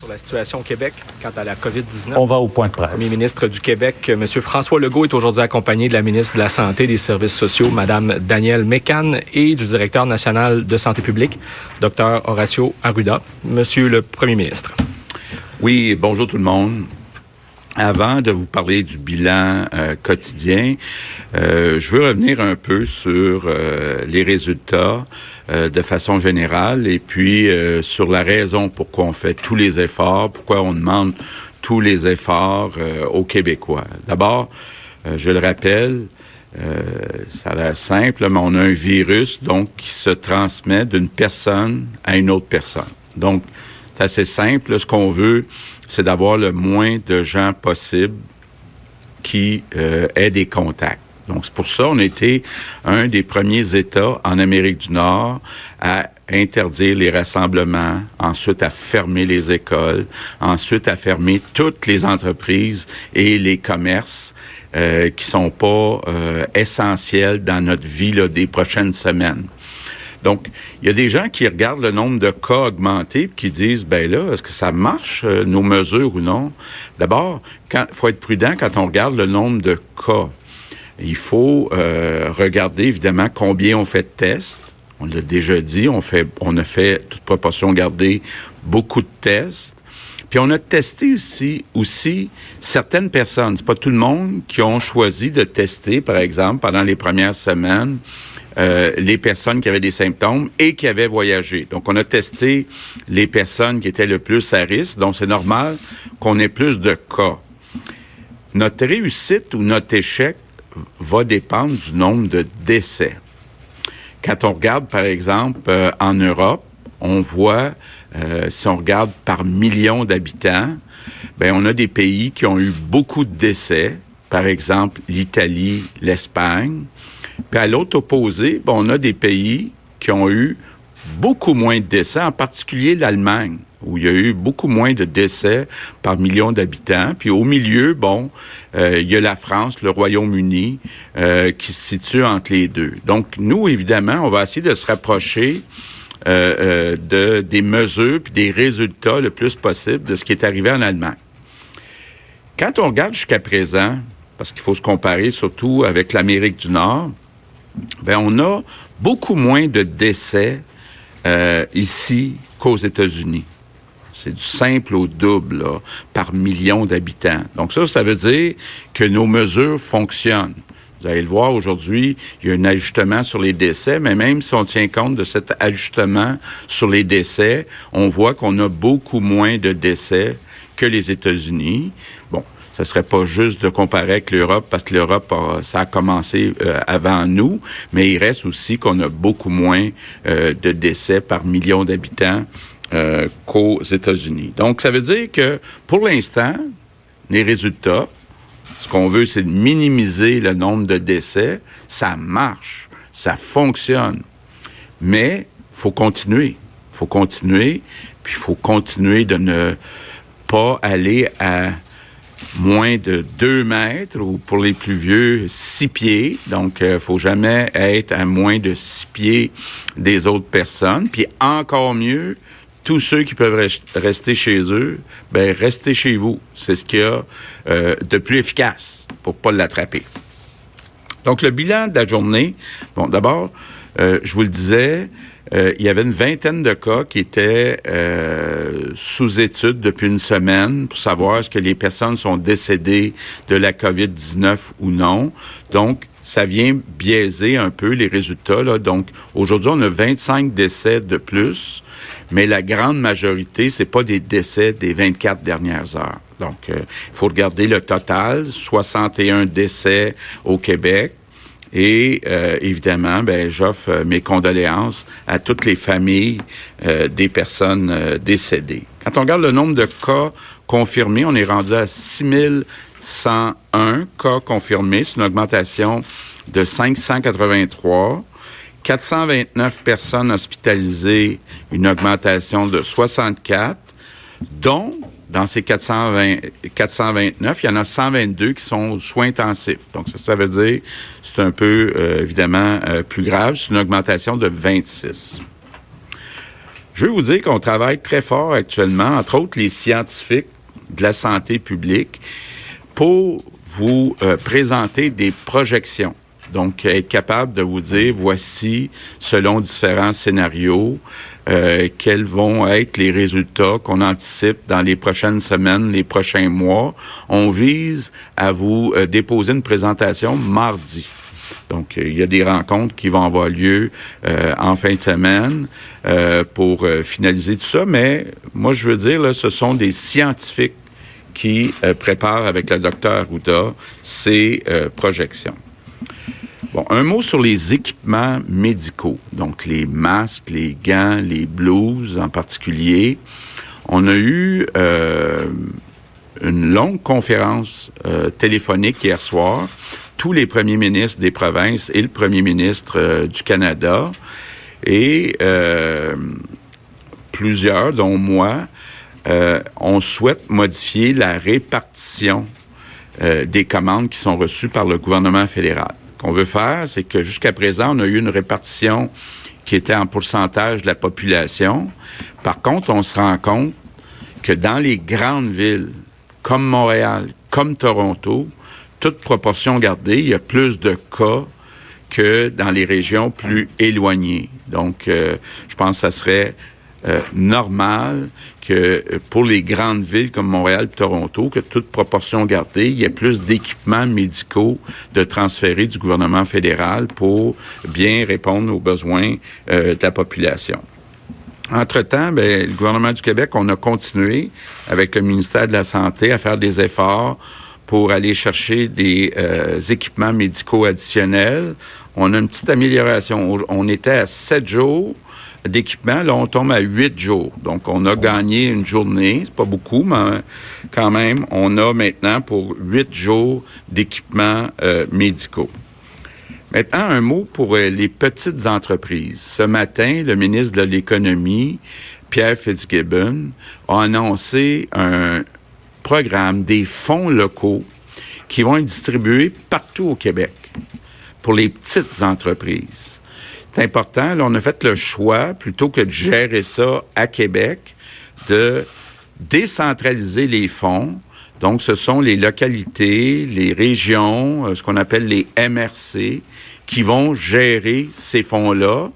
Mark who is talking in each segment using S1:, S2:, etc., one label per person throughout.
S1: Sur la situation au Québec quant à la COVID-19.
S2: On va au point de presse.
S1: Le premier ministre du Québec, M. François Legault, est aujourd'hui accompagné de la ministre de la Santé et des Services sociaux, Mme Danielle Mécan, et du directeur national de santé publique, Dr. Horacio Arruda. Monsieur le premier ministre.
S3: Oui, bonjour tout le monde. Avant de vous parler du bilan euh, quotidien, euh, je veux revenir un peu sur euh, les résultats de façon générale et puis sur la raison pourquoi on fait tous les efforts, pourquoi on demande tous les efforts aux Québécois. D'abord, je le rappelle, ça a l'air simple, mais on a un virus donc qui se transmet d'une personne à une autre personne. Donc, c'est assez simple. Ce qu'on veut, c'est d'avoir le moins de gens possible qui euh, aient des contacts. Donc, c'est pour ça qu'on a été un des premiers États en Amérique du Nord à interdire les rassemblements, ensuite à fermer les écoles, ensuite à fermer toutes les entreprises et les commerces euh, qui sont pas euh, essentiels dans notre vie là, des prochaines semaines. Donc, il y a des gens qui regardent le nombre de cas augmenter et qui disent, ben là, est-ce que ça marche, euh, nos mesures ou non? D'abord, il faut être prudent quand on regarde le nombre de cas. Il faut euh, regarder, évidemment, combien on fait de tests. On l'a déjà dit, on, fait, on a fait, toute proportion gardée, beaucoup de tests. Puis on a testé aussi, aussi certaines personnes. C'est pas tout le monde qui ont choisi de tester, par exemple, pendant les premières semaines, euh, les personnes qui avaient des symptômes et qui avaient voyagé. Donc, on a testé les personnes qui étaient le plus à risque. Donc, c'est normal qu'on ait plus de cas. Notre réussite ou notre échec va dépendre du nombre de décès. Quand on regarde, par exemple, euh, en Europe, on voit, euh, si on regarde par million d'habitants, ben on a des pays qui ont eu beaucoup de décès, par exemple l'Italie, l'Espagne. Puis à l'autre opposé, on a des pays qui ont eu beaucoup moins de décès, en particulier l'Allemagne, où il y a eu beaucoup moins de décès par million d'habitants. Puis au milieu, bon, euh, il y a la France, le Royaume-Uni, euh, qui se situe entre les deux. Donc nous, évidemment, on va essayer de se rapprocher euh, de, des mesures puis des résultats le plus possible de ce qui est arrivé en Allemagne. Quand on regarde jusqu'à présent, parce qu'il faut se comparer surtout avec l'Amérique du Nord, ben on a beaucoup moins de décès euh, ici qu'aux États-Unis. C'est du simple au double par million d'habitants. Donc ça, ça veut dire que nos mesures fonctionnent. Vous allez le voir aujourd'hui, il y a un ajustement sur les décès, mais même si on tient compte de cet ajustement sur les décès, on voit qu'on a beaucoup moins de décès que les États-Unis. Bon, ce serait pas juste de comparer avec l'Europe parce que l'Europe ça a commencé euh, avant nous, mais il reste aussi qu'on a beaucoup moins euh, de décès par million d'habitants euh, qu'aux États-Unis. Donc ça veut dire que pour l'instant, les résultats, ce qu'on veut, c'est de minimiser le nombre de décès. Ça marche, ça fonctionne, mais faut continuer, faut continuer, puis faut continuer de ne pas aller à moins de 2 mètres ou pour les plus vieux, 6 pieds. Donc, il euh, faut jamais être à moins de 6 pieds des autres personnes. Puis encore mieux, tous ceux qui peuvent rester chez eux, ben restez chez vous. C'est ce qu'il y a euh, de plus efficace pour pas l'attraper. Donc, le bilan de la journée, bon, d'abord, euh, je vous le disais, euh, il y avait une vingtaine de cas qui étaient euh, sous étude depuis une semaine pour savoir est-ce que les personnes sont décédées de la COVID-19 ou non. Donc, ça vient biaiser un peu les résultats. Là. Donc, aujourd'hui, on a 25 décès de plus, mais la grande majorité, c'est pas des décès des 24 dernières heures. Donc, il faut regarder le total, 61 décès au Québec, et euh, évidemment, ben, j'offre euh, mes condoléances à toutes les familles euh, des personnes décédées. Quand on regarde le nombre de cas confirmés, on est rendu à 6101 cas confirmés. C'est une augmentation de 583. 429 personnes hospitalisées, une augmentation de 64, dont dans ces 420, 429, il y en a 122 qui sont soins intensifs. Donc, ça, ça veut dire, c'est un peu, euh, évidemment, euh, plus grave. C'est une augmentation de 26. Je veux vous dire qu'on travaille très fort actuellement, entre autres les scientifiques de la santé publique, pour vous euh, présenter des projections. Donc, être capable de vous dire, voici, selon différents scénarios, euh, quels vont être les résultats qu'on anticipe dans les prochaines semaines, les prochains mois. On vise à vous euh, déposer une présentation mardi. Donc, il y a des rencontres qui vont avoir lieu euh, en fin de semaine pour finaliser tout ça. Mais moi, je veux dire, là, ce sont des scientifiques qui préparent avec le docteur Arruda ces projections. Un mot sur les équipements médicaux, donc les masques, les gants, les blouses en particulier. On a eu euh, une longue conférence euh, téléphonique hier soir, tous les premiers ministres des provinces et le premier ministre euh, du Canada, et plusieurs, dont moi, on souhaite modifier la répartition des commandes qui sont reçues par le gouvernement fédéral qu'on veut faire, c'est que jusqu'à présent, on a eu une répartition qui était en pourcentage de la population. Par contre, on se rend compte que dans les grandes villes, comme Montréal, comme Toronto, toute proportion gardée, il y a plus de cas que dans les régions plus éloignées. Donc, euh, je pense que ça serait euh, normal que euh, pour les grandes villes comme Montréal et Toronto, que toute proportion gardée, il y ait plus d'équipements médicaux de transférer du gouvernement fédéral pour bien répondre aux besoins euh, de la population. Entre-temps, ben, le gouvernement du Québec, on a continué avec le ministère de la Santé à faire des efforts pour aller chercher des équipements médicaux additionnels. On a une petite amélioration. On était à sept jours d'équipement. Là, on tombe à huit jours. Donc, on a gagné une journée. C'est pas beaucoup, mais quand même, on a maintenant pour huit jours d'équipements euh, médicaux. Maintenant, un mot pour euh, les petites entreprises. Ce matin, le ministre de l'Économie, Pierre Fitzgibbon, a annoncé un programme des fonds locaux qui vont être distribués partout au Québec pour les petites entreprises c'est important. Là, on a fait le choix, plutôt que de gérer ça à Québec, de décentraliser les fonds. Donc, ce sont les localités, les régions, euh, ce qu'on appelle les MRC, qui vont gérer ces fonds-là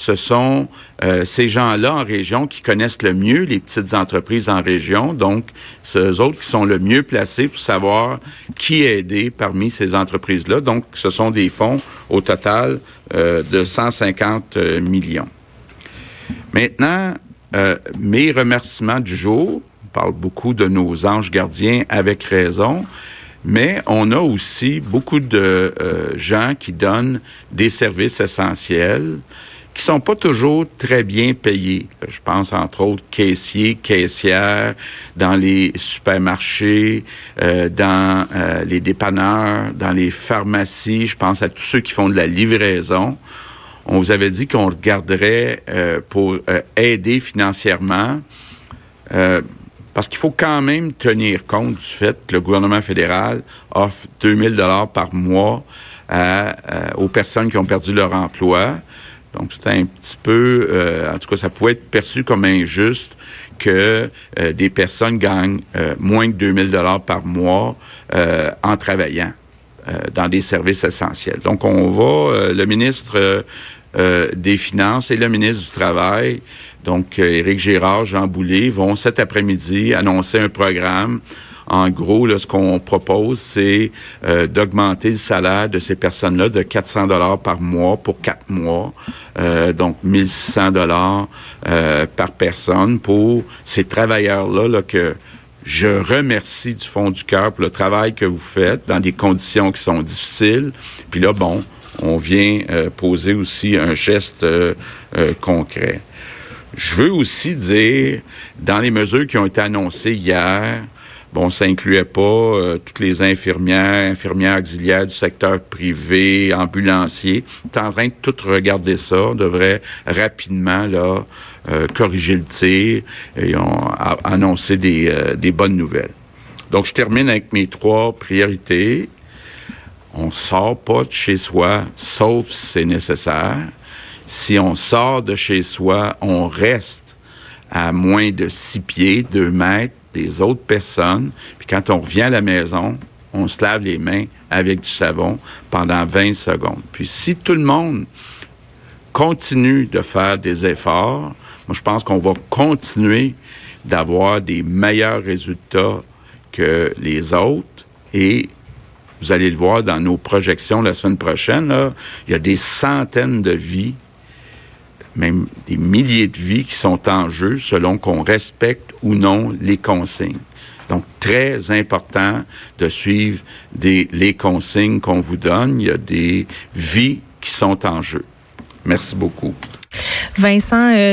S3: ce sont euh, ces gens-là en région qui connaissent le mieux les petites entreprises en région. Donc, ceux autres qui sont le mieux placés pour savoir qui aider parmi ces entreprises-là. Donc, ce sont des fonds au total euh, de 150 euh, millions. Maintenant, mes remerciements du jour. On parle beaucoup de nos anges gardiens avec raison. Mais on a aussi beaucoup de gens qui donnent des services essentiels qui sont pas toujours très bien payés. Je pense entre autres caissiers, caissières dans les supermarchés, euh, dans euh, les dépanneurs, dans les pharmacies. Je pense à tous ceux qui font de la livraison. On vous avait dit qu'on regarderait euh, pour aider financièrement. parce qu'il faut quand même tenir compte du fait que le gouvernement fédéral offre 2000 dollars par mois aux personnes qui ont perdu leur emploi. Donc, c'était un petit peu, euh, en tout cas, ça pouvait être perçu comme injuste que euh, des personnes gagnent euh, moins que 2000 dollars par mois en travaillant dans des services essentiels. Donc, on va, le ministre des Finances et le ministre du Travail, donc Éric Girard, Jean Boulet, vont cet après-midi annoncer un programme en gros, là, ce qu'on propose, c'est euh, d'augmenter le salaire de ces personnes-là de 400 dollars par mois pour quatre mois, euh, donc 1600 dollars euh, par personne pour ces travailleurs-là là, que je remercie du fond du cœur pour le travail que vous faites dans des conditions qui sont difficiles. Puis là, bon, on vient poser aussi un geste concret. Je veux aussi dire, dans les mesures qui ont été annoncées hier, Bon, ça incluait pas euh, toutes les infirmières, infirmières auxiliaires du secteur privé, ambulanciers. Tu en train de tout regarder ça. On devrait rapidement là euh, corriger le tir et on annoncer des, euh, des bonnes nouvelles. Donc, je termine avec mes trois priorités. On sort pas de chez soi, sauf si c'est nécessaire. Si on sort de chez soi, on reste à moins de six pieds, deux mètres des autres personnes. Puis quand on revient à la maison, on se lave les mains avec du savon pendant 20 secondes. Puis si tout le monde continue de faire des efforts, moi je pense qu'on va continuer d'avoir des meilleurs résultats que les autres et vous allez le voir dans nos projections la semaine prochaine, il y a des centaines de vies, même des milliers de vies qui sont en jeu selon qu'on respecte ou non les consignes. Donc, très important de suivre les consignes qu'on vous donne. Il y a des vies qui sont en jeu. Merci beaucoup.
S2: Vincent, euh